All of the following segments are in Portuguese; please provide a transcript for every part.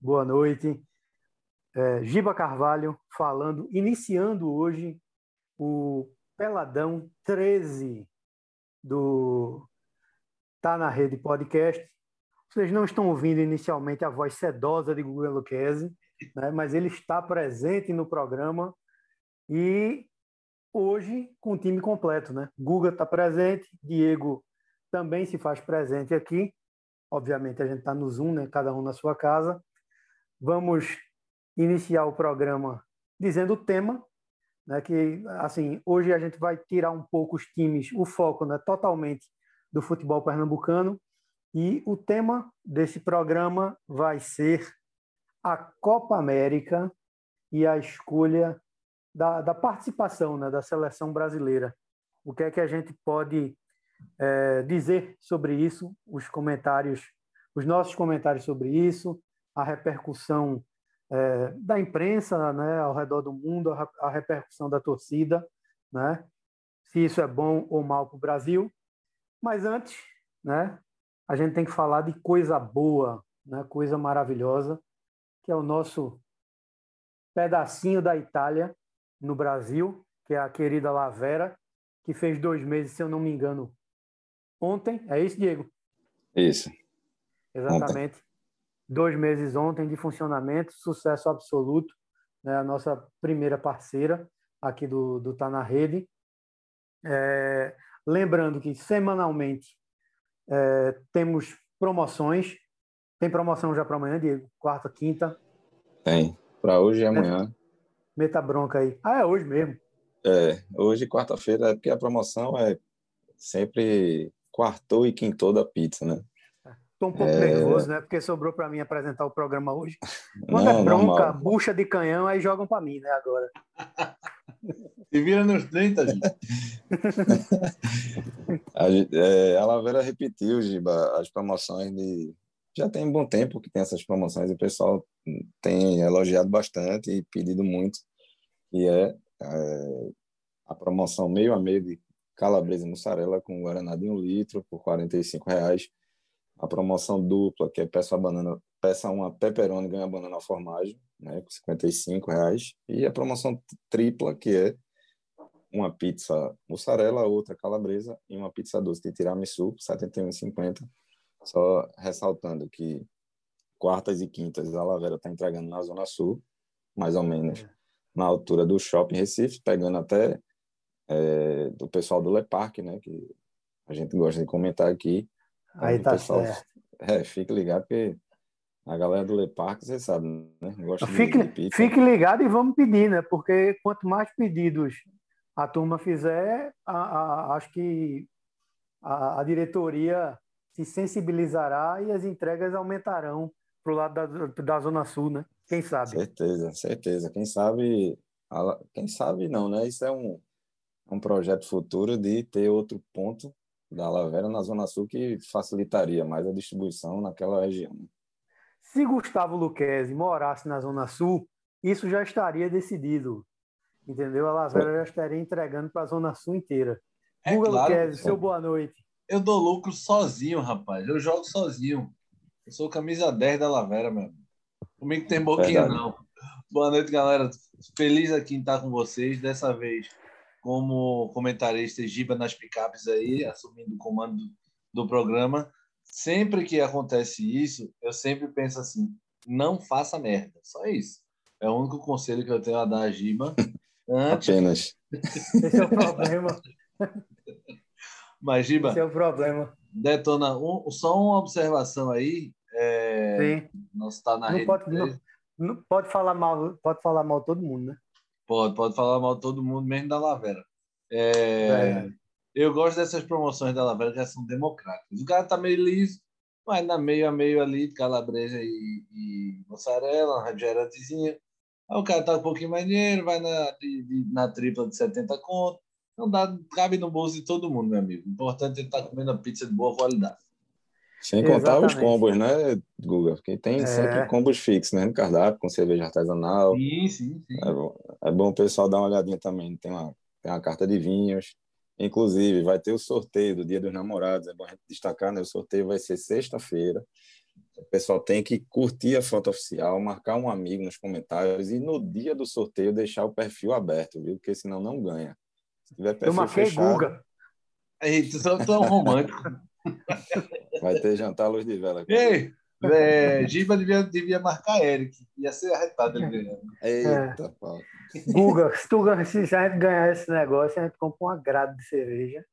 boa noite. É, Giba Carvalho falando, iniciando hoje o Peladão 13 do Tá na Rede Podcast. Vocês não estão ouvindo inicialmente a voz sedosa de Google Luquezzi, né, mas ele está presente no programa e hoje com o time completo. Né? Guga está presente, Diego também se faz presente aqui. Obviamente a gente está no Zoom, né? cada um na sua casa. Vamos iniciar o programa dizendo o tema, né? que assim hoje a gente vai tirar um pouco os times, o foco né? totalmente do futebol pernambucano e o tema desse programa vai ser a Copa América e a escolha da, da participação né, da seleção brasileira. O que é que a gente pode é, dizer sobre isso, os comentários, os nossos comentários sobre isso, a repercussão é, da imprensa né, ao redor do mundo, a, a repercussão da torcida, né, se isso é bom ou mal para o Brasil. Mas antes, né, a gente tem que falar de coisa boa, né, coisa maravilhosa, que é o nosso pedacinho da Itália no Brasil, que é a querida Lavera, que fez dois meses, se eu não me engano, ontem. É isso, Diego? Isso. Exatamente. Ontem. Dois meses ontem de funcionamento, sucesso absoluto. Né? A nossa primeira parceira aqui do, do Tá na Rede. É, lembrando que semanalmente é, temos promoções. Tem promoção já para amanhã, Diego? Quarta, quinta? Tem. Para hoje e amanhã. Meta bronca aí. Ah, é hoje mesmo. É, hoje, quarta-feira, é porque a promoção é sempre quartou e quintou da pizza, né? Estou um pouco é... nervoso, né? Porque sobrou para mim apresentar o programa hoje. Quando é Não, é bronca, normal. bucha de canhão, aí jogam para mim, né? Agora. E vira nos 30, gente. a, é, a Lavera repetiu, Giba, as promoções de. Já tem um bom tempo que tem essas promoções e o pessoal tem elogiado bastante e pedido muito, que é, é a promoção meio a meio de calabresa e mussarela com guaraná de um litro por R$ reais. A promoção dupla, que é peça, banana, peça uma pepperoni ganha banana formagem, né, com R$ reais. E a promoção tripla, que é uma pizza mussarela, outra calabresa e uma pizza doce de tiramisu, R$ 71,50. Só ressaltando que quartas e quintas a Lavera está entregando na Zona Sul, mais ou menos na altura do Shopping Recife, pegando até é, do pessoal do Le Parque, né? Que a gente gosta de comentar aqui. Aí tá pessoal, certo. É, fique ligado, porque a galera do Le Parque, você sabe, né? Gosta fique, de, de fique ligado e vamos pedir, né? Porque quanto mais pedidos a turma fizer, a, a, acho que a, a, diretoria se sensibilizará e as entregas aumentarão para o lado da, da Zona Sul, né? Quem sabe? Certeza, certeza. Quem sabe, quem sabe não, né? Isso é um, um projeto futuro de ter outro ponto da Lavera na Zona Sul que facilitaria mais a distribuição naquela região. Né? Se Gustavo Luquezzi morasse na Zona Sul, isso já estaria decidido. Entendeu? A Lavera já estaria entregando para a Zona Sul inteira. É Guga claro, Luquezzi, seu boa noite. Eu dou lucro sozinho, rapaz. Eu jogo sozinho. Eu sou camisa 10 da Lavera, meu. Comigo tem boquinha, Verdade. não. Boa noite, galera. Feliz aqui em estar com vocês. Dessa vez como comentarista Giba nas picapes aí, assumindo o comando do, do programa. Sempre que acontece isso, eu sempre penso assim: não faça merda. Só isso. É o único conselho que eu tenho a dar a Giba. Antes... Apenas. Esse é o problema. Mas, Giba. Esse é o problema. Detona, um, só uma observação aí. É, Sim. Não está na não rede. Pode, não, não, pode, falar mal, pode falar mal todo mundo, né? Pode, pode falar mal de todo mundo, mesmo da Lavera. É, é. Eu gosto dessas promoções da Lavera que são democráticas. O cara tá meio liso, mas na meio a meio ali, calabresa e, e mussarela, refrigerantezinha. Aí o cara tá um pouquinho mais dinheiro, vai na, de, de, na tripla de 70 conto. Não dá, cabe no bolso de todo mundo, meu amigo. O importante é estar tá comendo a pizza de boa qualidade. Sem contar Exatamente. os combos, né, Guga? Porque tem é. sempre combos fixos, né? No cardápio, com cerveja artesanal. Sim, sim, sim. É bom, é bom o pessoal dar uma olhadinha também. Tem uma, tem uma carta de vinhos. Inclusive, vai ter o sorteio do Dia dos Namorados. É bom a gente destacar, né? O sorteio vai ser sexta-feira. O pessoal tem que curtir a foto oficial, marcar um amigo nos comentários e no dia do sorteio deixar o perfil aberto, viu? Porque senão não ganha. Se tiver perfil Eu marquei fechado, Guga. Aí, tu tão romântico. Vai ter jantar luz de vela. Ei, é, Giba devia, devia marcar Eric. Ia ser arretado ele ganhando. Eita, é. pau. Guga, se, tu, se a gente ganhar esse negócio, a gente compra um agrado de cerveja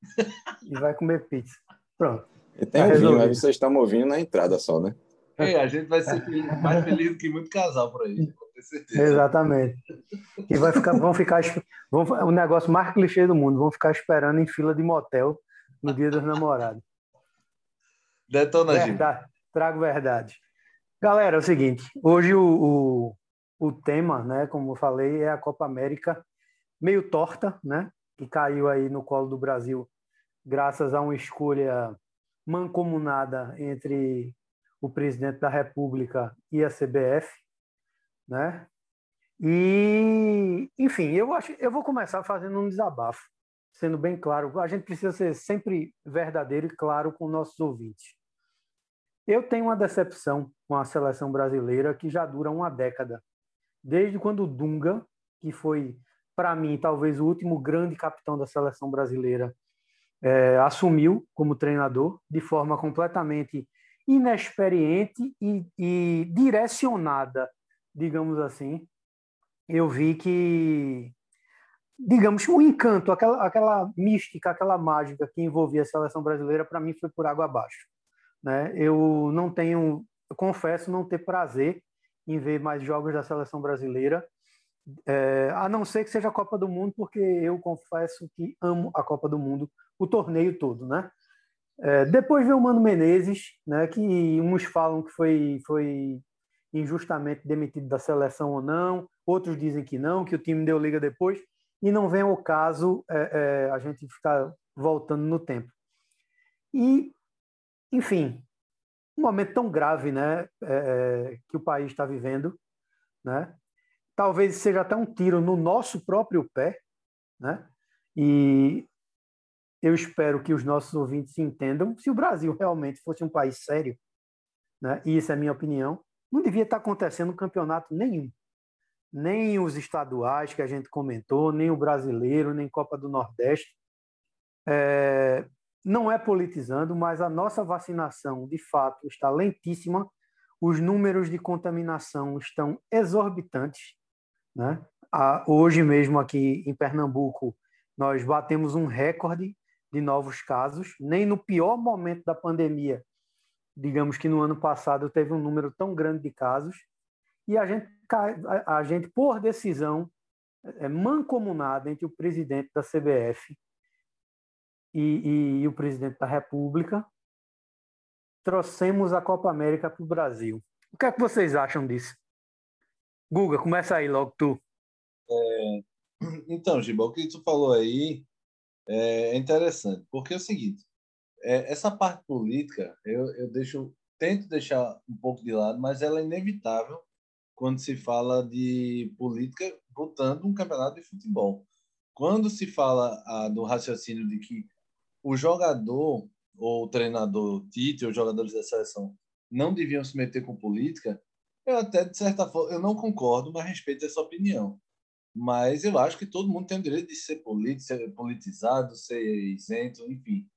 e vai comer pizza. Pronto. E tem um vinho, mas vocês estão ouvindo na entrada só, né? É, a gente vai ser feliz, mais feliz do que muito casal por aí, com certeza. Exatamente. E vai ficar, vão ficar vão, o negócio mais clichê do mundo, vão ficar esperando em fila de motel no dia dos namorados. Detona, verdade, Trago verdade. Galera, é o seguinte, hoje o, o, o tema, né, como eu falei, é a Copa América meio torta, né, que caiu aí no colo do Brasil graças a uma escolha mancomunada entre o presidente da República e a CBF, né? E, enfim, eu acho, eu vou começar fazendo um desabafo, sendo bem claro. A gente precisa ser sempre verdadeiro e claro com nossos ouvintes. Eu tenho uma decepção com a seleção brasileira que já dura uma década, desde quando o Dunga, que foi para mim talvez o último grande capitão da seleção brasileira, é, assumiu como treinador de forma completamente inexperiente e, e direcionada, digamos assim. Eu vi que, digamos, o encanto, aquela, aquela mística, aquela mágica que envolvia a seleção brasileira, para mim foi por água abaixo. Né? Eu não tenho, eu confesso, não ter prazer em ver mais jogos da seleção brasileira, é, a não ser que seja a Copa do Mundo, porque eu confesso que amo a Copa do Mundo, o torneio todo, né? É, depois veio o Mano Menezes, né, que uns falam que foi, foi injustamente demitido da seleção ou não, outros dizem que não, que o time deu liga depois, e não vem ao caso é, é, a gente ficar voltando no tempo. E, enfim, um momento tão grave né, é, é, que o país está vivendo, né? talvez seja até um tiro no nosso próprio pé, né? e eu espero que os nossos ouvintes entendam, se o Brasil realmente fosse um país sério, né, e isso é a minha opinião, não devia estar acontecendo campeonato nenhum. Nem os estaduais que a gente comentou, nem o brasileiro, nem Copa do Nordeste. É, não é politizando, mas a nossa vacinação, de fato, está lentíssima. Os números de contaminação estão exorbitantes. Né? hoje mesmo, aqui em Pernambuco, nós batemos um recorde de novos casos, nem no pior momento da pandemia, digamos que no ano passado teve um número tão grande de casos, e a gente, a, gente por decisão é, mancomunada entre o presidente da CBF e, e, e o presidente da República, trouxemos a Copa América para o Brasil. O que é que vocês acham disso? Guga, começa aí logo tu. É, então, Giba, o que tu falou aí é interessante, porque é o seguinte, é, essa parte política eu, eu deixo, tento deixar um pouco de lado, mas ela é inevitável quando se fala de política botando um campeonato de futebol. Quando se fala ah, do raciocínio de que o jogador ou o treinador Tite ou jogadores da seleção não deviam se meter com política, eu até de certa forma eu não concordo, mas respeito essa opinião. Mas eu acho que todo mundo tem o direito de ser ser politizado, ser isento, enfim.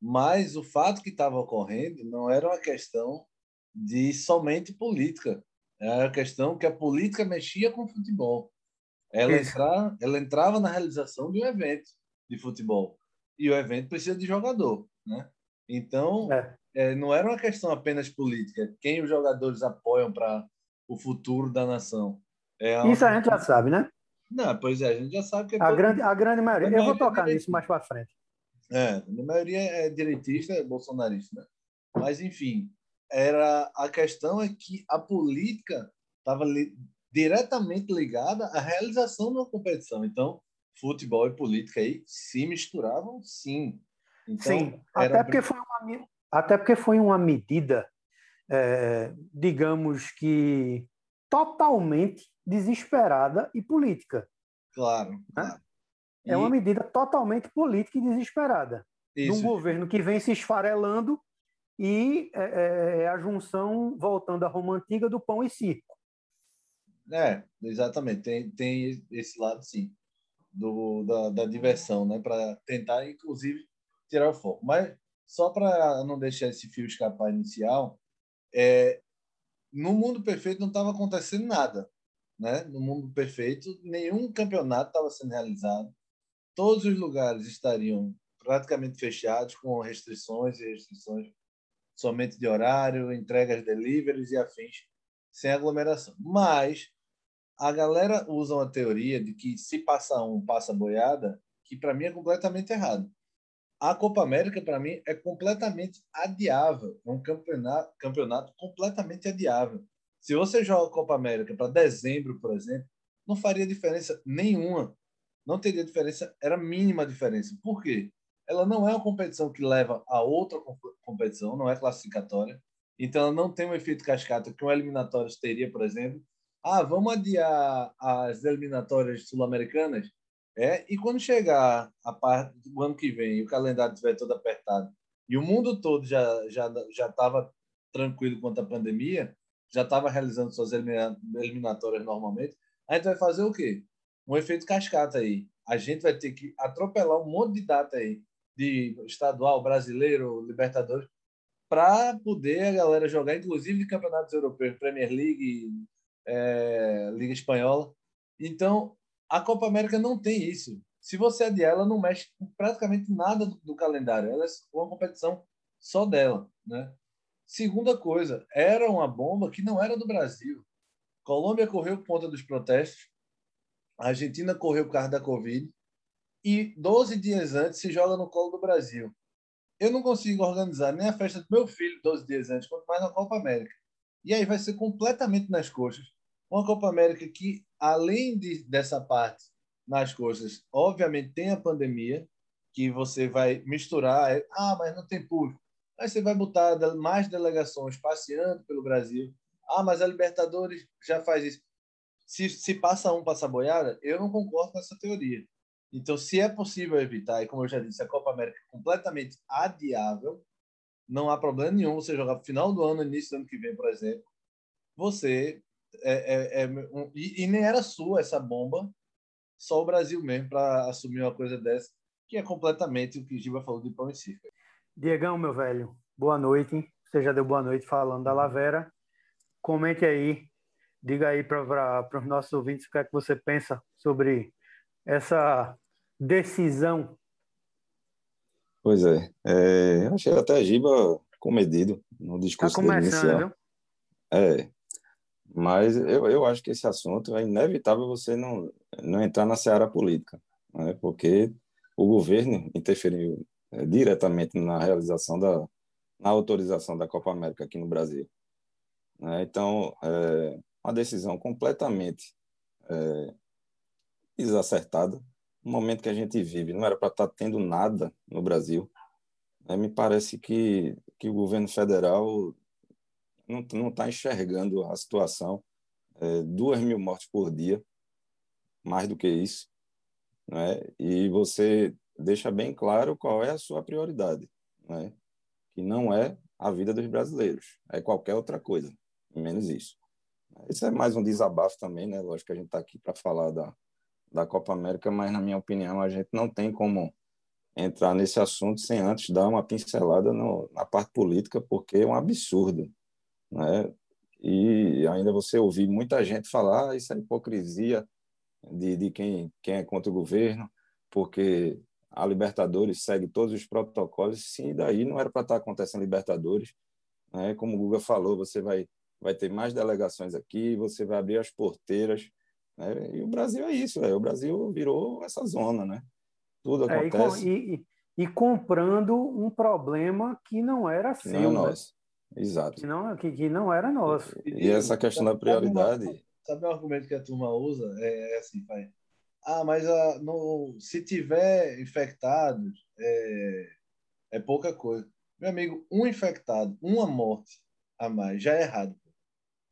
Mas o fato que estava ocorrendo não era uma questão de somente política. Era a questão que a política mexia com o futebol. Ela, entra, ela entrava na realização de um evento de futebol. E o evento precisa de jogador. Né? Então, é. É, não era uma questão apenas política. Quem os jogadores apoiam para o futuro da nação. É uma... Isso a gente já sabe, né? Não, pois é, a gente já sabe que... É a, grande, a grande maioria. A eu maioria vou tocar é nisso mais para frente. É, a maioria é direitista, é bolsonarista. Né? Mas, enfim, era a questão é que a política estava li, diretamente ligada à realização de uma competição. Então, futebol e política aí se misturavam, sim. Então, sim, até porque, foi uma, até porque foi uma medida, é, digamos que totalmente desesperada e política. Claro. Né? claro. É uma medida totalmente política e desesperada. Isso. De um governo que vem se esfarelando e é, é, a junção, voltando à Roma Antiga, do pão e circo. É, exatamente. Tem, tem esse lado, sim, do, da, da diversão, né? Para tentar, inclusive, tirar o foco. Mas, só para não deixar esse fio escapar inicial, é, no mundo perfeito não estava acontecendo nada. Né? No mundo perfeito, nenhum campeonato estava sendo realizado. Todos os lugares estariam praticamente fechados, com restrições e restrições somente de horário, entregas deliveries e afins, sem aglomeração. Mas a galera usa uma teoria de que se passa um, passa boiada, que para mim é completamente errado. A Copa América, para mim, é completamente adiável. É um campeonato, campeonato completamente adiável. Se você joga a Copa América para dezembro, por exemplo, não faria diferença nenhuma. Não teria diferença, era mínima diferença. Por quê? Ela não é uma competição que leva a outra competição, não é classificatória. Então, ela não tem um efeito cascata que um eliminatório teria, por exemplo. Ah, vamos adiar as eliminatórias sul-americanas? É, e quando chegar a parte do ano que vem o calendário estiver todo apertado e o mundo todo já já já estava tranquilo quanto à pandemia, já estava realizando suas eliminatórias normalmente, a gente vai fazer o quê? Um efeito cascata aí. A gente vai ter que atropelar um monte de data aí de estadual, brasileiro, Libertadores, para poder a galera jogar, inclusive campeonatos europeus, Premier League, é, Liga Espanhola. Então, a Copa América não tem isso. Se você adiar, ela não mexe praticamente nada do, do calendário. Ela é uma competição só dela, né? Segunda coisa, era uma bomba que não era do Brasil. Colômbia correu por conta dos protestos, a Argentina correu por causa da Covid, e 12 dias antes se joga no colo do Brasil. Eu não consigo organizar nem a festa do meu filho 12 dias antes, quanto mais na Copa América. E aí vai ser completamente nas coxas. Uma Copa América que, além de, dessa parte nas coxas, obviamente tem a pandemia, que você vai misturar. É, ah, mas não tem público. Aí você vai botar mais delegações passeando pelo Brasil. Ah, mas a Libertadores já faz isso. Se, se passa um, passa boiada, eu não concordo com essa teoria. Então, se é possível evitar, e como eu já disse, a Copa América é completamente adiável, não há problema nenhum você jogar no final do ano, início do ano que vem, por exemplo. Você. É, é, é um, e, e, nem era sua essa bomba, só o Brasil mesmo para assumir uma coisa dessa, que é completamente o que Giba falou de pão e circo. Diegão, meu velho, boa noite. Você já deu boa noite falando da Lavera. Comente aí, diga aí para os nossos ouvintes o que é que você pensa sobre essa decisão? Pois é, é eu achei até a Giba comedido no discurso tá inicial. Viu? É, mas eu, eu acho que esse assunto é inevitável você não, não entrar na seara política, né? porque o governo interferiu é, diretamente na realização da na autorização da Copa América aqui no Brasil. Né? Então, é uma decisão completamente é, desacertada no momento que a gente vive. Não era para estar tá tendo nada no Brasil. É, me parece que, que o governo federal não está enxergando a situação. É, duas mil mortes por dia, mais do que isso. Né? E você deixa bem claro qual é a sua prioridade, né? que não é a vida dos brasileiros, é qualquer outra coisa, menos isso. Isso é mais um desabafo também, né? Lógico que a gente está aqui para falar da, da Copa América, mas na minha opinião a gente não tem como entrar nesse assunto sem antes dar uma pincelada no, na parte política, porque é um absurdo, né? E ainda você ouvir muita gente falar ah, isso é hipocrisia de, de quem, quem é contra o governo, porque a Libertadores segue todos os protocolos, sim, daí não era para estar acontecendo Libertadores, né? Como o Guga falou, você vai vai ter mais delegações aqui, você vai abrir as porteiras né? E o Brasil é isso, é, o Brasil virou essa zona, né? Tudo acontece. É, e, e, e, comprando um problema que não era que seu. Não é né? nosso. Exato. Que não, que, que não era nosso. E, e essa questão da prioridade. Sabe, sabe o argumento que a turma usa? É, é assim, pai. Ah, mas a, no, se tiver infectados, é, é pouca coisa. Meu amigo, um infectado, uma morte a mais, já é errado.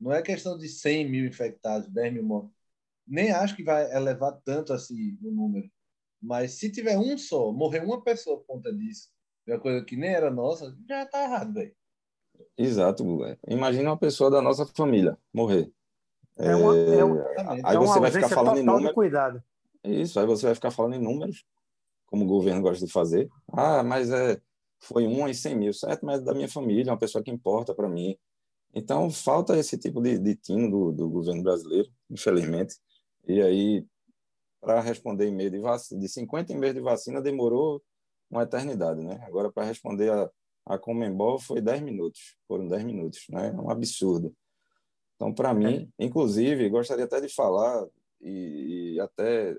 Não é questão de 100 mil infectados, 10 mil mortes nem acho que vai elevar tanto assim o número. Mas se tiver um só, morrer uma pessoa por conta disso, é uma coisa que nem era nossa, já tá errado, velho. Exato, Imagina uma pessoa da nossa família morrer. É uma, é, é aí é você vai ficar falando em números. cuidado. Isso, aí você vai ficar falando em números, como o governo gosta de fazer. Ah, mas é, foi um em 100 mil, certo? Mas é da minha família, uma pessoa que importa para mim. Então, falta esse tipo de, de tino do, do governo brasileiro, infelizmente. E aí, para responder e-mail de vacina, de 50 e-mails de vacina, demorou uma eternidade, né? Agora, para responder a, a Comembol, foi 10 minutos. Foram 10 minutos, né? É um absurdo. Então, para mim, é. inclusive, gostaria até de falar e, e, até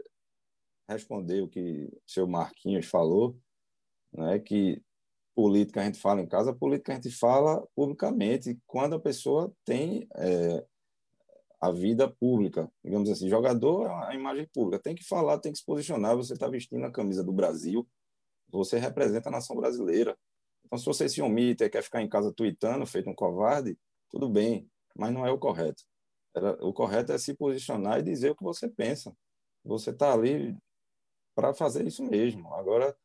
responder o que o seu Marquinhos falou, né? que política a gente fala em casa, política a gente fala publicamente quando a pessoa tem é, a vida pública, digamos assim, jogador é a imagem pública, tem que falar, tem que se posicionar, você está vestindo a camisa do Brasil, você representa a nação brasileira. Então, se você se omite e quer ficar em casa tweetando, feito um covarde, tudo bem, mas não é o correto. O correto é se posicionar e dizer o que você pensa. Você está ali para fazer isso mesmo. Agora,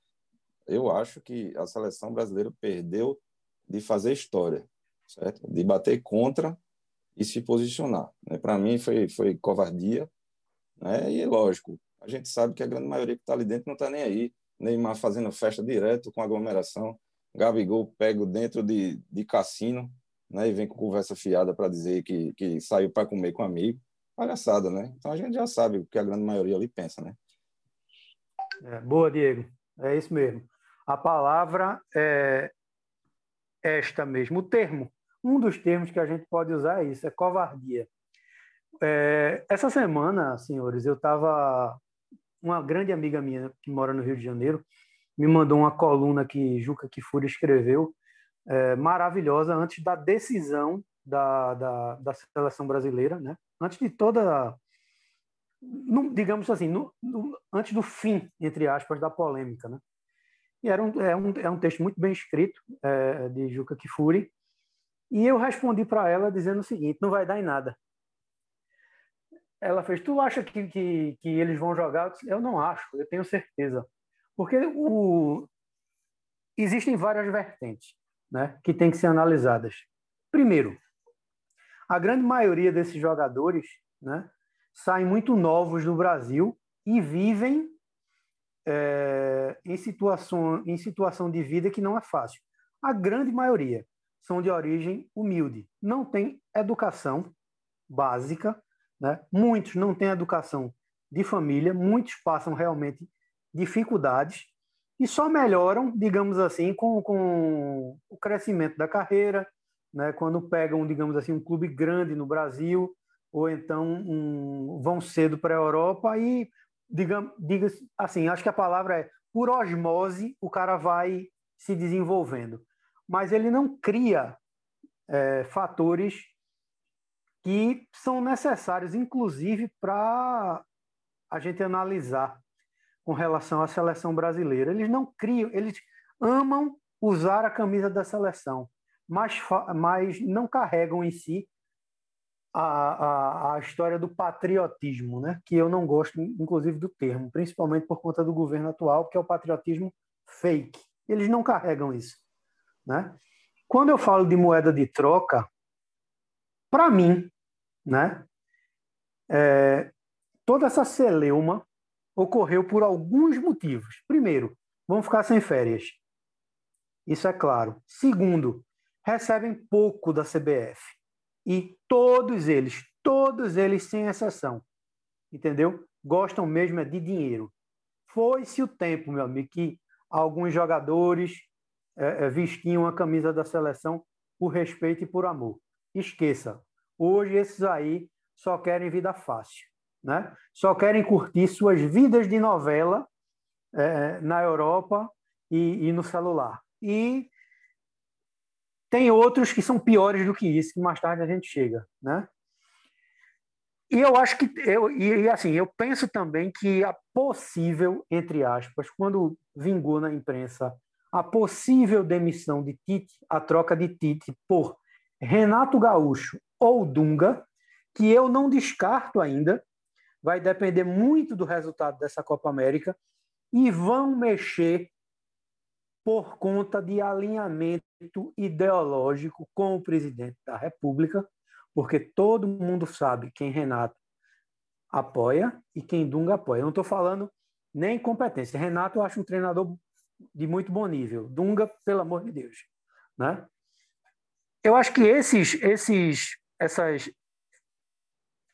eu acho que a seleção brasileira perdeu de fazer história, certo? De bater contra e se posicionar. Né? Para mim foi foi covardia, né? E lógico, a gente sabe que a grande maioria que está ali dentro não está nem aí. Neymar fazendo festa direto com aglomeração, Gabigol pego dentro de, de cassino, né? E vem com conversa fiada para dizer que, que saiu para comer com amigo. Palhaçada, né? Então a gente já sabe o que a grande maioria ali pensa, né? É, boa, Diego. É isso mesmo. A palavra é esta mesmo. O termo, um dos termos que a gente pode usar é isso, é covardia. É, essa semana, senhores, eu estava. Uma grande amiga minha que mora no Rio de Janeiro me mandou uma coluna que Juca Kifuri escreveu, é, maravilhosa, antes da decisão da, da, da, seleção brasileira, né? antes de toda. Digamos assim, no, no, antes do fim, entre aspas, da polêmica. Né? E era um, é, um, é um texto muito bem escrito, é, de Juca Kifuri. E eu respondi para ela dizendo o seguinte: não vai dar em nada. Ela fez: Tu acha que, que, que eles vão jogar? Eu, disse, eu não acho, eu tenho certeza. Porque o... existem várias vertentes né, que têm que ser analisadas. Primeiro, a grande maioria desses jogadores né, saem muito novos do Brasil e vivem é, em, situação, em situação de vida que não é fácil. A grande maioria são de origem humilde, não tem educação básica, né? muitos não têm educação de família, muitos passam realmente dificuldades e só melhoram, digamos assim, com, com o crescimento da carreira, né? quando pegam, digamos assim, um clube grande no Brasil, ou então um, vão cedo para a Europa e digamos, diga assim, acho que a palavra é por osmose, o cara vai se desenvolvendo. Mas ele não cria é, fatores que são necessários, inclusive, para a gente analisar com relação à seleção brasileira. Eles não criam, eles amam usar a camisa da seleção, mas, mas não carregam em si a, a, a, história do patriotismo, né? que eu não gosto, inclusive, do termo, principalmente por conta do governo atual, que é o patriotismo fake. Eles não carregam isso. Né? Quando eu falo de moeda de troca, para mim, né, é, toda essa celeuma ocorreu por alguns motivos. Primeiro, vão ficar sem férias. Isso é claro. Segundo, recebem pouco da CBF. E todos eles, todos eles sem exceção, entendeu? Gostam mesmo é de dinheiro. Foi-se o tempo, meu amigo, que alguns jogadores é, é, vestiam a camisa da seleção por respeito e por amor. Esqueça. Hoje esses aí só querem vida fácil, né? Só querem curtir suas vidas de novela é, na Europa e, e no celular. E tem outros que são piores do que isso, que mais tarde a gente chega, né? E eu acho que eu e assim, eu penso também que a possível, entre aspas, quando vingou na imprensa a possível demissão de Tite, a troca de Tite por Renato Gaúcho ou Dunga, que eu não descarto ainda, vai depender muito do resultado dessa Copa América e vão mexer por conta de alinhamento ideológico com o presidente da República, porque todo mundo sabe quem Renato apoia e quem Dunga apoia. Eu não estou falando nem competência. Renato eu acho um treinador de muito bom nível. Dunga, pelo amor de Deus, né? Eu acho que esses, esses, essas,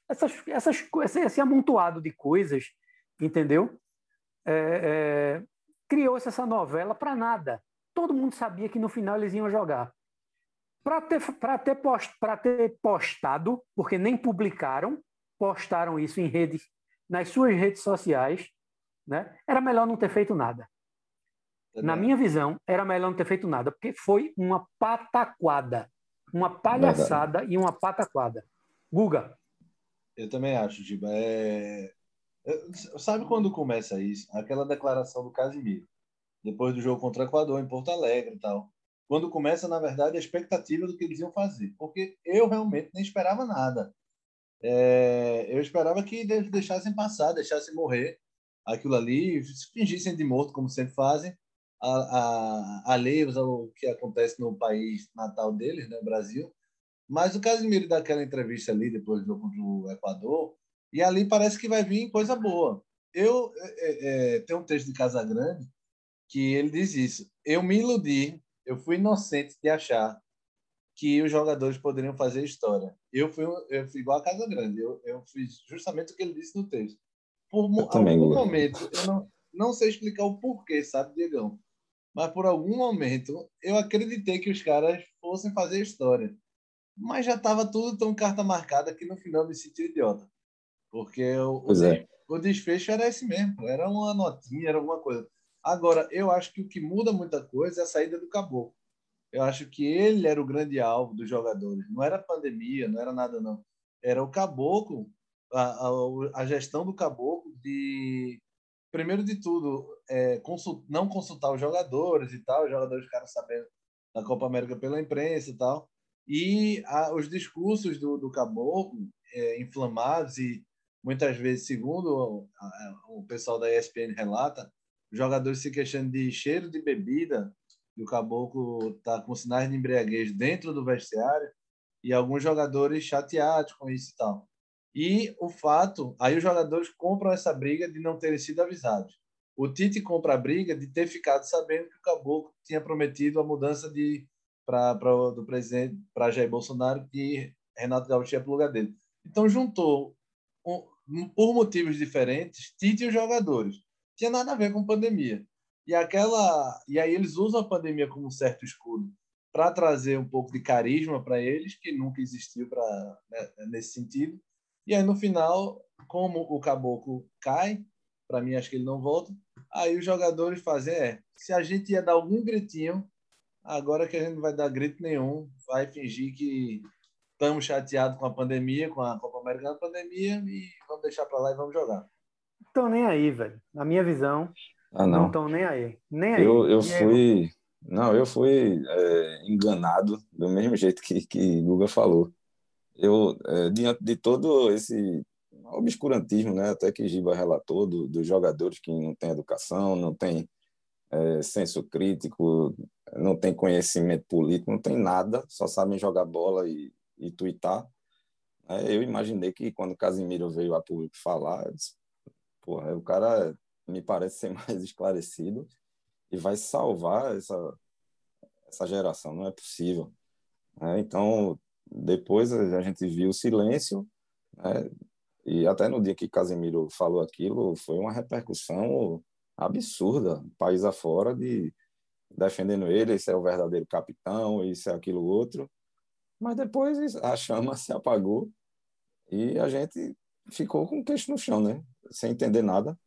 essas, essas, esse, esse amontoado de coisas, entendeu? É, é, criou-se essa novela para nada. Todo mundo sabia que no final eles iam jogar. Para ter, ter, post, ter postado, porque nem publicaram, postaram isso em redes, nas suas redes sociais, né? era melhor não ter feito nada. É Na minha visão, era melhor não ter feito nada, porque foi uma pataquada, uma palhaçada Verdade. e uma pataquada. Guga. Eu também acho, Giba. É... Sabe quando começa isso? Aquela declaração do Casimiro, depois do jogo contra o Equador, em Porto Alegre e tal. Quando começa, na verdade, a expectativa do que eles iam fazer. Porque eu realmente nem esperava nada. É... eu esperava que eles deixassem passar, deixassem morrer aquilo ali, fingissem de morto, como sempre fazem, alheios ao que acontece no país natal deles, né, Brasil. Mas o Casimiro daquela entrevista ali, depois do jogo contra o Equador, e ali parece que vai vir coisa boa. Eu é, é, tem um texto de Casa Grande que ele diz isso. Eu me iludi, eu fui inocente de achar que os jogadores poderiam fazer história. Eu fui, eu fui igual a Casa Grande. Eu, eu fiz justamente o que ele disse no texto. Por eu algum momento, eu não, não sei explicar o porquê, sabe, Diegão? Mas por algum momento eu acreditei que os caras fossem fazer história. Mas já estava tudo tão carta marcada que no final me senti idiota. Porque o, o, é. o desfecho era esse mesmo, era uma notinha, era alguma coisa. Agora, eu acho que o que muda muita coisa é a saída do Caboclo. Eu acho que ele era o grande alvo dos jogadores. Não era pandemia, não era nada, não. Era o Caboclo, a, a, a gestão do Caboclo de, primeiro de tudo, é, consult, não consultar os jogadores e tal, os jogadores ficaram sabendo da Copa América pela imprensa e tal. E a, os discursos do, do Caboclo, é, inflamados e muitas vezes, segundo o, pessoal da ESPN relata, os jogadores se queixando de cheiro de bebida, e o caboclo está com sinais de embriaguez dentro do vestiário, e alguns jogadores chateados com isso e tal. E o fato, aí os jogadores compram essa briga de não terem sido avisados. O Tite compra a briga de ter ficado sabendo que o Caboclo tinha prometido a mudança de para do presidente para Jair Bolsonaro que Renato Gaúcho ia para o lugar dele. Então juntou por motivos diferentes, Tite e os jogadores. Tinha nada a ver com pandemia. E aquela e aí eles usam a pandemia como um certo escudo para trazer um pouco de carisma para eles, que nunca existiu para né, nesse sentido. E aí no final, como o caboclo cai, para mim acho que ele não volta, aí os jogadores fazem é, se a gente ia dar algum gritinho, agora que a gente não vai dar grito nenhum, vai fingir que estamos chateados com a pandemia, com a Copa América na pandemia e vamos deixar para lá e vamos jogar. Estão nem aí, velho. Na minha visão, ah, não estão nem aí. Nem aí. Eu, eu fui. Não, eu fui é, enganado do mesmo jeito que, que Guga falou. Eu, é, diante de todo esse obscurantismo, né, até que Giba relatou, do, dos jogadores que não têm educação, não têm é, senso crítico, não têm conhecimento político, não tem nada, só sabem jogar bola e, e twittar. É, eu imaginei que quando Casimiro veio a público falar, disse, porra, o cara me parece ser mais esclarecido e vai salvar essa, essa geração, não é possível. É, então, depois a gente viu o silêncio, né, e até no dia que Casimiro falou aquilo, foi uma repercussão absurda, país afora, de defendendo ele, esse é o verdadeiro capitão, isso é aquilo outro. Mas depois a chama se apagou e a gente ficou com o queixo no chão, né? Sem entender nada.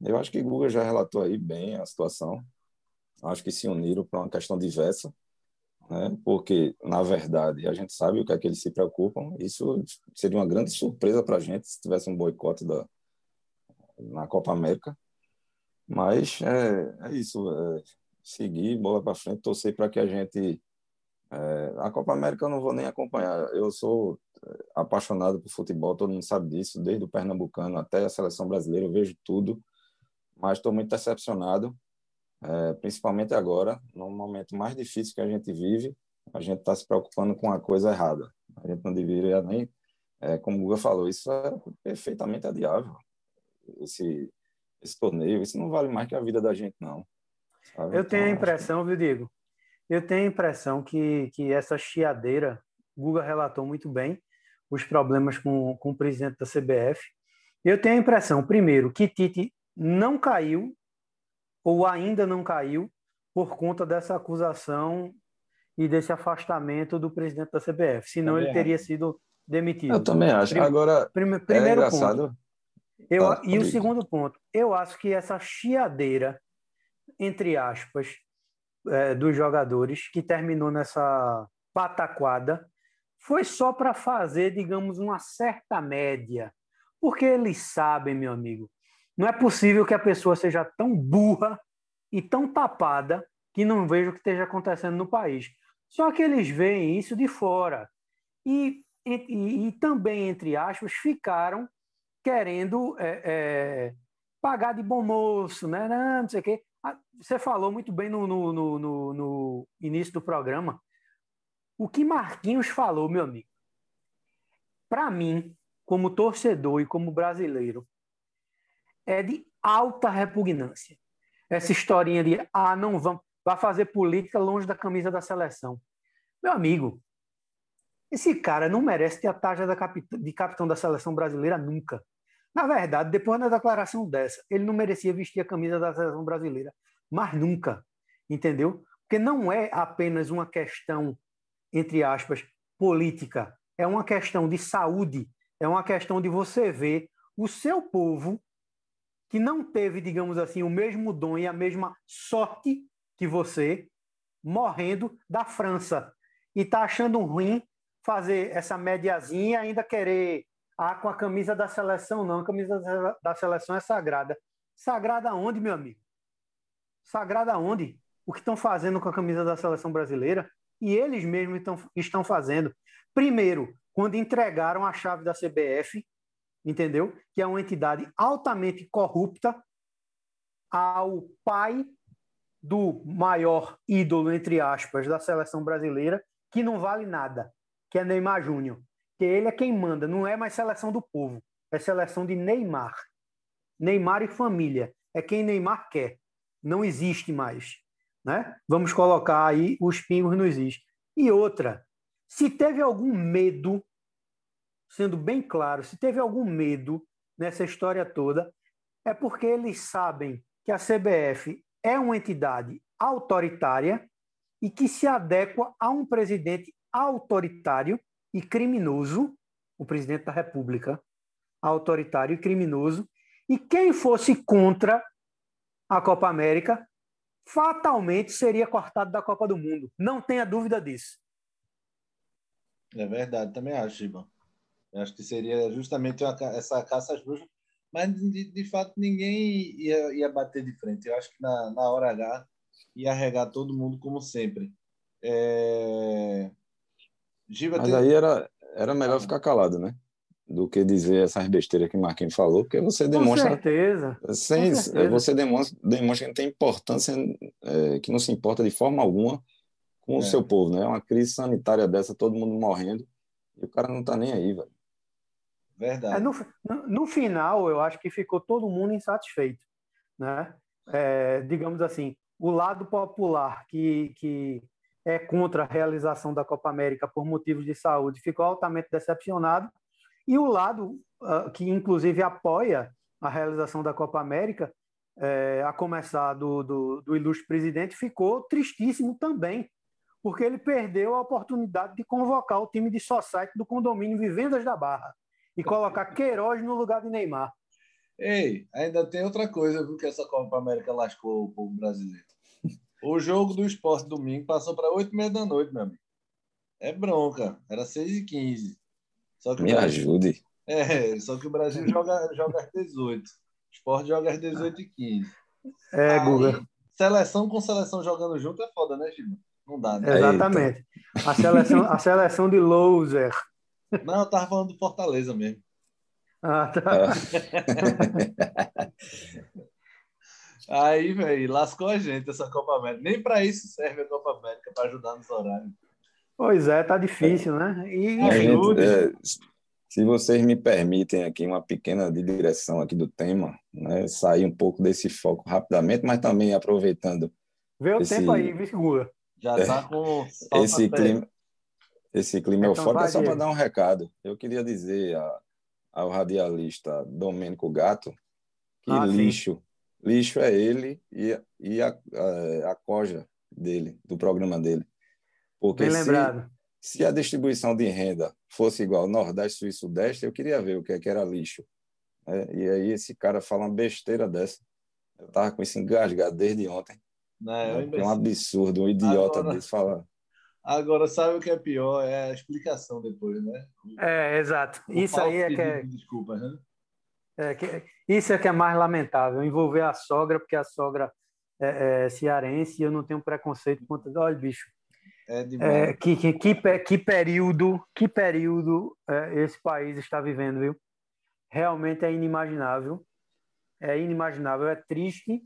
Eu acho que Google já relatou aí bem a situação. Acho que se uniram para uma questão diversa, né? porque, na verdade, a gente sabe o que é que eles se preocupam. Isso seria uma grande surpresa para a gente se tivesse um boicote da, na Copa América. Mas é, é isso. É seguir, bola para frente, torcer para que a gente é, a Copa América eu não vou nem acompanhar. Eu sou é, apaixonado por futebol, todo mundo sabe disso, desde o Pernambucano até a seleção brasileira, eu vejo tudo, mas estou muito decepcionado é, principalmente agora, no momento mais difícil que a gente vive, a gente está se preocupando com a coisa errada. A gente não deveria nem, é, como o Guga falou, isso é perfeitamente adiável. Esse, esse torneio, isso não vale mais que a vida da gente, não. Sabe? Eu tenho então, a impressão, viu, Diego? Eu tenho a impressão que, que essa chiadeira, Guga relatou muito bem os problemas com, com o presidente da CBF. Eu tenho a impressão, primeiro, que Tite não caiu, ou ainda não caiu, por conta dessa acusação e desse afastamento do presidente da CBF. Senão ele teria sido demitido. Eu também acho. Prime... Agora, prime... primeiro é engraçado. Ponto. Eu, ah, e o segundo ponto, eu acho que essa chiadeira, entre aspas, é, dos jogadores, que terminou nessa pataquada, foi só para fazer, digamos, uma certa média. Porque eles sabem, meu amigo, não é possível que a pessoa seja tão burra e tão tapada que não veja o que esteja acontecendo no país. Só que eles veem isso de fora. E, e, e também, entre aspas, ficaram querendo é, é, pagar de bom moço, né? Não, não sei o quê. Ah, você falou muito bem no, no, no, no início do programa. O que Marquinhos falou, meu amigo, para mim, como torcedor e como brasileiro, é de alta repugnância. Essa historinha de, ah, não vamos, vai fazer política longe da camisa da seleção. Meu amigo, esse cara não merece ter a taxa de capitão da seleção brasileira nunca. Na verdade, depois da declaração dessa, ele não merecia vestir a camisa da seleção brasileira, mas nunca, entendeu? Porque não é apenas uma questão, entre aspas, política, é uma questão de saúde, é uma questão de você ver o seu povo que não teve, digamos assim, o mesmo dom e a mesma sorte que você, morrendo da França. E está achando ruim fazer essa mediazinha e ainda querer ah, com a camisa da seleção, não. A camisa da seleção é sagrada. Sagrada onde, meu amigo? Sagrada onde? O que estão fazendo com a camisa da seleção brasileira? E eles mesmos estão, estão fazendo. Primeiro, quando entregaram a chave da CBF entendeu? Que é uma entidade altamente corrupta ao pai do maior ídolo, entre aspas, da seleção brasileira, que não vale nada, que é Neymar Júnior. Que ele é quem manda, não é mais seleção do povo, é seleção de Neymar. Neymar e família. É quem Neymar quer. Não existe mais. Né? Vamos colocar aí os pingos no existe. E outra, se teve algum medo sendo bem claro, se teve algum medo nessa história toda, é porque eles sabem que a CBF é uma entidade autoritária e que se adequa a um presidente autoritário e criminoso, o presidente da República, autoritário e criminoso, e quem fosse contra a Copa América fatalmente seria cortado da Copa do Mundo. Não tenha dúvida disso. É verdade, também acho, Giba. Eu acho que seria justamente uma, essa caça às bruxas, mas de, de fato ninguém ia, ia bater de frente. Eu acho que na, na hora H ia regar todo mundo como sempre. É... Giva mas tem... aí era, era melhor ficar calado, né? do que dizer essas besteiras que Marquinhos falou, porque você demonstra. Com certeza. Sem, Com certeza. Você demonstra, demonstra que não tem importância, é, que não se importa de forma alguma com é. o seu povo, né? Uma crise sanitária dessa, todo mundo morrendo, e o cara não tá nem aí, velho. Verdade. É, no, no, final, eu acho que ficou todo mundo insatisfeito. Né? É, digamos assim, o lado popular que, que é contra a realização da Copa América por motivos de saúde ficou altamente decepcionado, e o lado uh, que, inclusive, apoia a realização da Copa América, é, a começar do, do, do ilustre presidente, ficou tristíssimo também, porque ele perdeu a oportunidade de convocar o time de society do condomínio Vivendas da Barra e colocar Queiroz no lugar de Neymar. Ei, ainda tem outra coisa viu, que essa Copa América lascou o povo brasileiro. O jogo do esporte domingo passou para 8 e meia da noite, meu amigo. É bronca. Era 6 e 15 só que Me Brasil... ajude. É, só que o Brasil joga, joga às 18. O esporte joga às 18 e 15 É, Guga. Seleção com seleção jogando junto é foda, né, Chico? Não dá, né? Exatamente. A seleção, a seleção de loser. Não, eu tava falando do Fortaleza mesmo. Ah, tá. Aí, velho, lascou a gente essa Copa América. Nem para isso serve a Copa América, para ajudar nos horários. Pois é, tá difícil, né? E gente, é, se vocês me permitem aqui uma pequena digressão aqui do tema, né? Sair um pouco desse foco rapidamente, mas também aproveitando. Vê o esse, tempo aí, Vigura. Já tá com. esse clima, esse clima então, eufórico é só para dar um recado. Eu queria dizer a, ao radialista Domênico Gato que ah, lixo, sim. lixo é ele e, e a, a, a coja dele, do programa dele. Porque Bem lembrado. Se, se a distribuição de renda fosse igual Nordeste, Sul e Sudeste, eu queria ver o que, é que era lixo. É, e aí esse cara fala uma besteira dessa. Eu tava com isso engasgado desde ontem. Não, é, é um absurdo, um idiota Agora... desse falar. Agora, sabe o que é pior? É a explicação depois, né? É, exato. Isso aí é que é... Desculpa, né? É que... Isso é que é mais lamentável, envolver a sogra, porque a sogra é, é cearense e eu não tenho preconceito contra... Olha, bicho, é é, que, que, que, que, período, que período é, esse país está vivendo, viu? Realmente é inimaginável. É inimaginável, é triste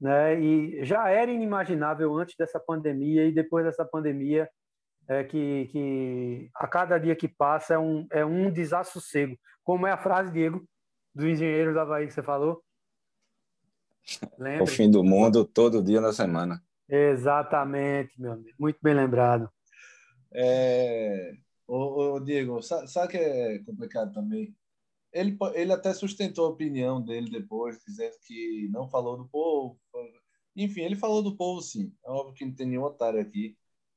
né? E já era inimaginável antes dessa pandemia e depois dessa pandemia é que, que a cada dia que passa é um, é um desassossego. Como é a frase, Diego, do engenheiro da Bahia que você falou? Lembra? O fim do mundo todo dia na semana. Exatamente, meu amigo. Muito bem lembrado. É... Ô, ô, Diego, sabe, sabe que é complicado também? Ele, ele até sustentou a opinião dele depois, dizendo que não falou do povo. Enfim, ele falou do povo sim. É óbvio que não tem nenhum otário aqui,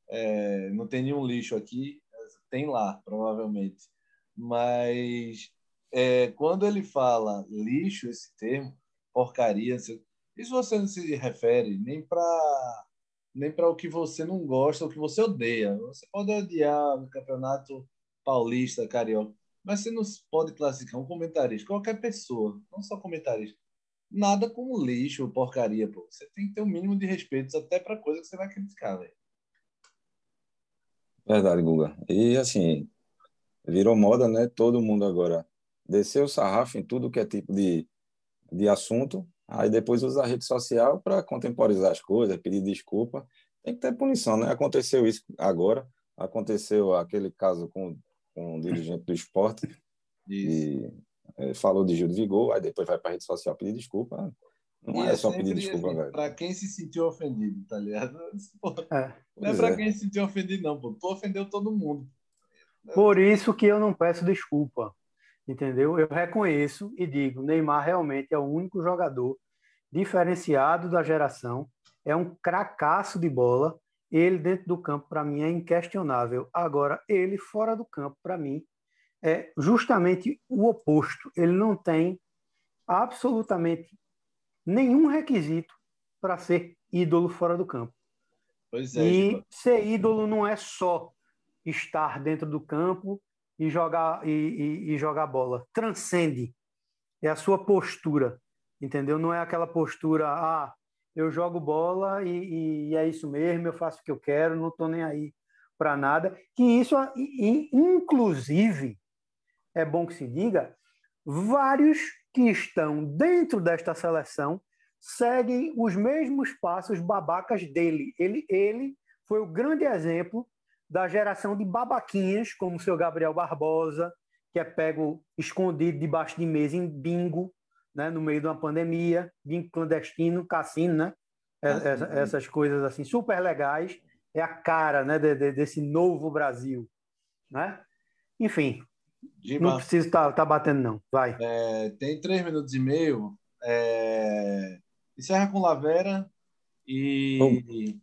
é, não tem nenhum lixo aqui. Tem lá, provavelmente. Mas é, quando ele fala lixo, esse termo, porcaria, isso você não se refere nem para nem para o que você não gosta, o que você odeia. Você pode odiar o campeonato paulista, carioca mas você não pode classificar um comentarista, qualquer pessoa, não só comentarista, nada como lixo ou porcaria, pô. Você tem que ter um mínimo de respeito até para coisa que você vai criticar, velho. Verdade, Guga. E assim, virou moda, né? Todo mundo agora desceu o sarrafo em tudo que é tipo de, de assunto, aí depois usa a rede social para contemporizar as coisas, pedir desculpa. Tem que ter punição, né? Aconteceu isso agora, aconteceu aquele caso com um dirigente do esporte e é, falou de Gil de Vigor, aí depois vai para a rede social pedir desculpa. Não e é, é só pedir desculpa, velho. Para quem se sentiu ofendido, tá ligado? é. Não é para é. quem se sentiu ofendido, não, pô. Tu ofendeu todo mundo. Por isso que eu não peço desculpa, entendeu? Eu reconheço e digo, Neymar realmente é o único jogador diferenciado da geração, é um cracaço de bola, ele dentro do campo, para mim, é inquestionável. Agora, ele fora do campo, para mim, é justamente o oposto. Ele não tem absolutamente nenhum requisito para ser ídolo fora do campo. Pois é, e tipo... ser ídolo não é só estar dentro do campo e jogar e, e, e, jogar bola. Transcende. É a sua postura, entendeu? Não é aquela postura, ah, eu jogo bola e, e, é isso mesmo, eu faço o que eu quero, não estou nem aí para nada. Que isso, inclusive, é bom que se diga, vários que estão dentro desta seleção seguem os mesmos passos babacas dele. Ele, ele foi o grande exemplo da geração de babaquinhas, como o seu Gabriel Barbosa, que é pego escondido debaixo de mesa em bingo, né, no meio de uma pandemia, vim clandestino, cassino, né? Essas, essas coisas assim super legais é a cara, né, de, de, desse novo Brasil, né? Enfim, Giba, não preciso estar tá, tá batendo não, vai. É, tem três minutos e meio. É, encerra com Lavera e, e,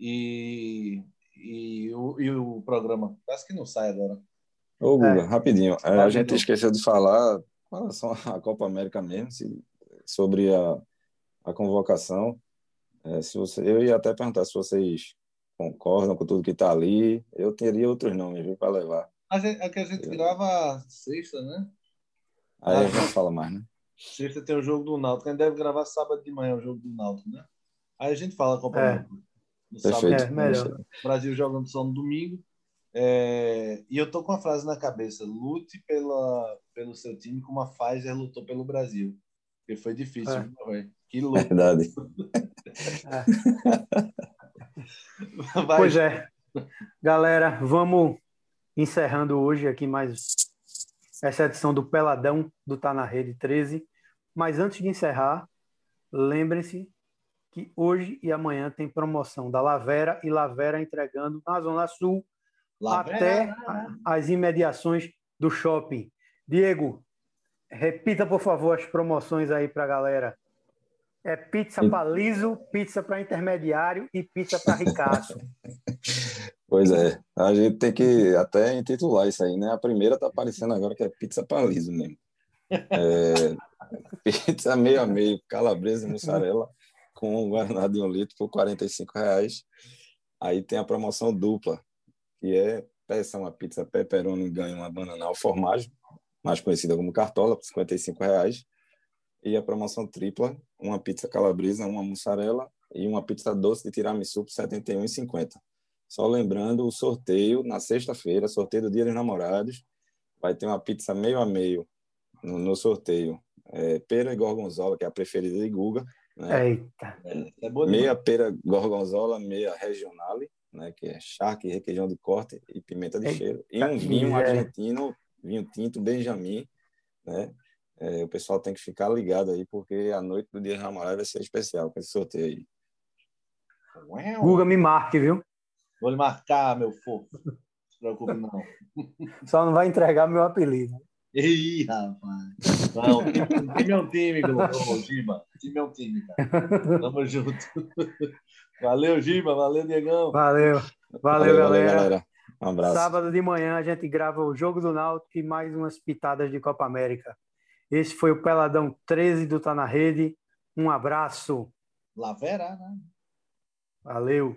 e, e, o, e o programa. Parece que não sai agora. Ô, Guga, é. rapidinho. É, a gente esqueceu de falar com relação à Copa América mesmo, se, sobre a, a convocação. É, se você, eu ia até perguntar se vocês concordam com tudo que está ali. Eu teria outros nomes para levar. A gente, é que a gente eu... grava sexta, né? Aí a gente fala mais, né? Sexta tem o jogo do Náutico. A gente deve gravar sábado de manhã o jogo do Náutico, né? Aí a gente fala a Copa é. América. No Perfeito. Sábado, é, melhor. Brasil jogando só no domingo. É, e eu tô com a frase na cabeça: lute pela, pelo seu time como a Pfizer lutou pelo Brasil. Porque foi difícil, É. Que louco. Verdade. Vai, Pois é. Galera, vamos encerrando hoje aqui mais essa edição do Peladão do Tá na Rede 13. Mas antes de encerrar, lembrem-se que hoje e amanhã tem promoção da Lavera e Lavera entregando na Zona Sul até a- as imediações do shopping. Diego, repita, por favor, as promoções aí para a galera. É pizza para liso, pizza para intermediário e pizza para ricaço. Pois é, a gente tem que até intitular isso aí, né? A primeira tá aparecendo agora que é pizza palizo mesmo. É, pizza meio a meio, calabresa e mussarela com um guaraná de um litro por 45 reais. Aí tem a promoção dupla, que é peça uma pizza pepperoni e ganha uma banana ao formagem, mais conhecida como cartola, por 55 reais. E a promoção tripla, uma pizza calabresa, uma mussarela e uma pizza doce de tiramisu por R$ 71,50. Só lembrando o sorteio na sexta-feira, sorteio do Dia dos Namorados, vai ter uma pizza meio a meio no, no sorteio. É, pera e gorgonzola, que é a preferida de Guga, né? Eita. É demais. meia pera gorgonzola, meia regionale, né, que é charque, requeijão de corte e pimenta de Eita, cheiro, e um vinho miséria. argentino, vinho tinto Benjamin, né? É, o pessoal tem que ficar ligado aí, porque a noite do Dia Namorados vai ser especial com esse sorteio aí. Uau. Guga me marque, viu? Vou lhe marcar, meu fofo. Não se preocupe, não. Só não vai entregar meu apelido. Ih, rapaz. Não, time, é um time, Giba. Time é um time, cara. Tamo junto. Valeu, Giba. Valeu, Diegão. Valeu. Valeu, valeu galera. galera. Um abraço. Sábado de manhã a gente grava o Jogo do Náutico e mais umas pitadas de Copa América. Esse foi o Peladão 13 do Tá na Rede. Um abraço. Lavera né? Valeu.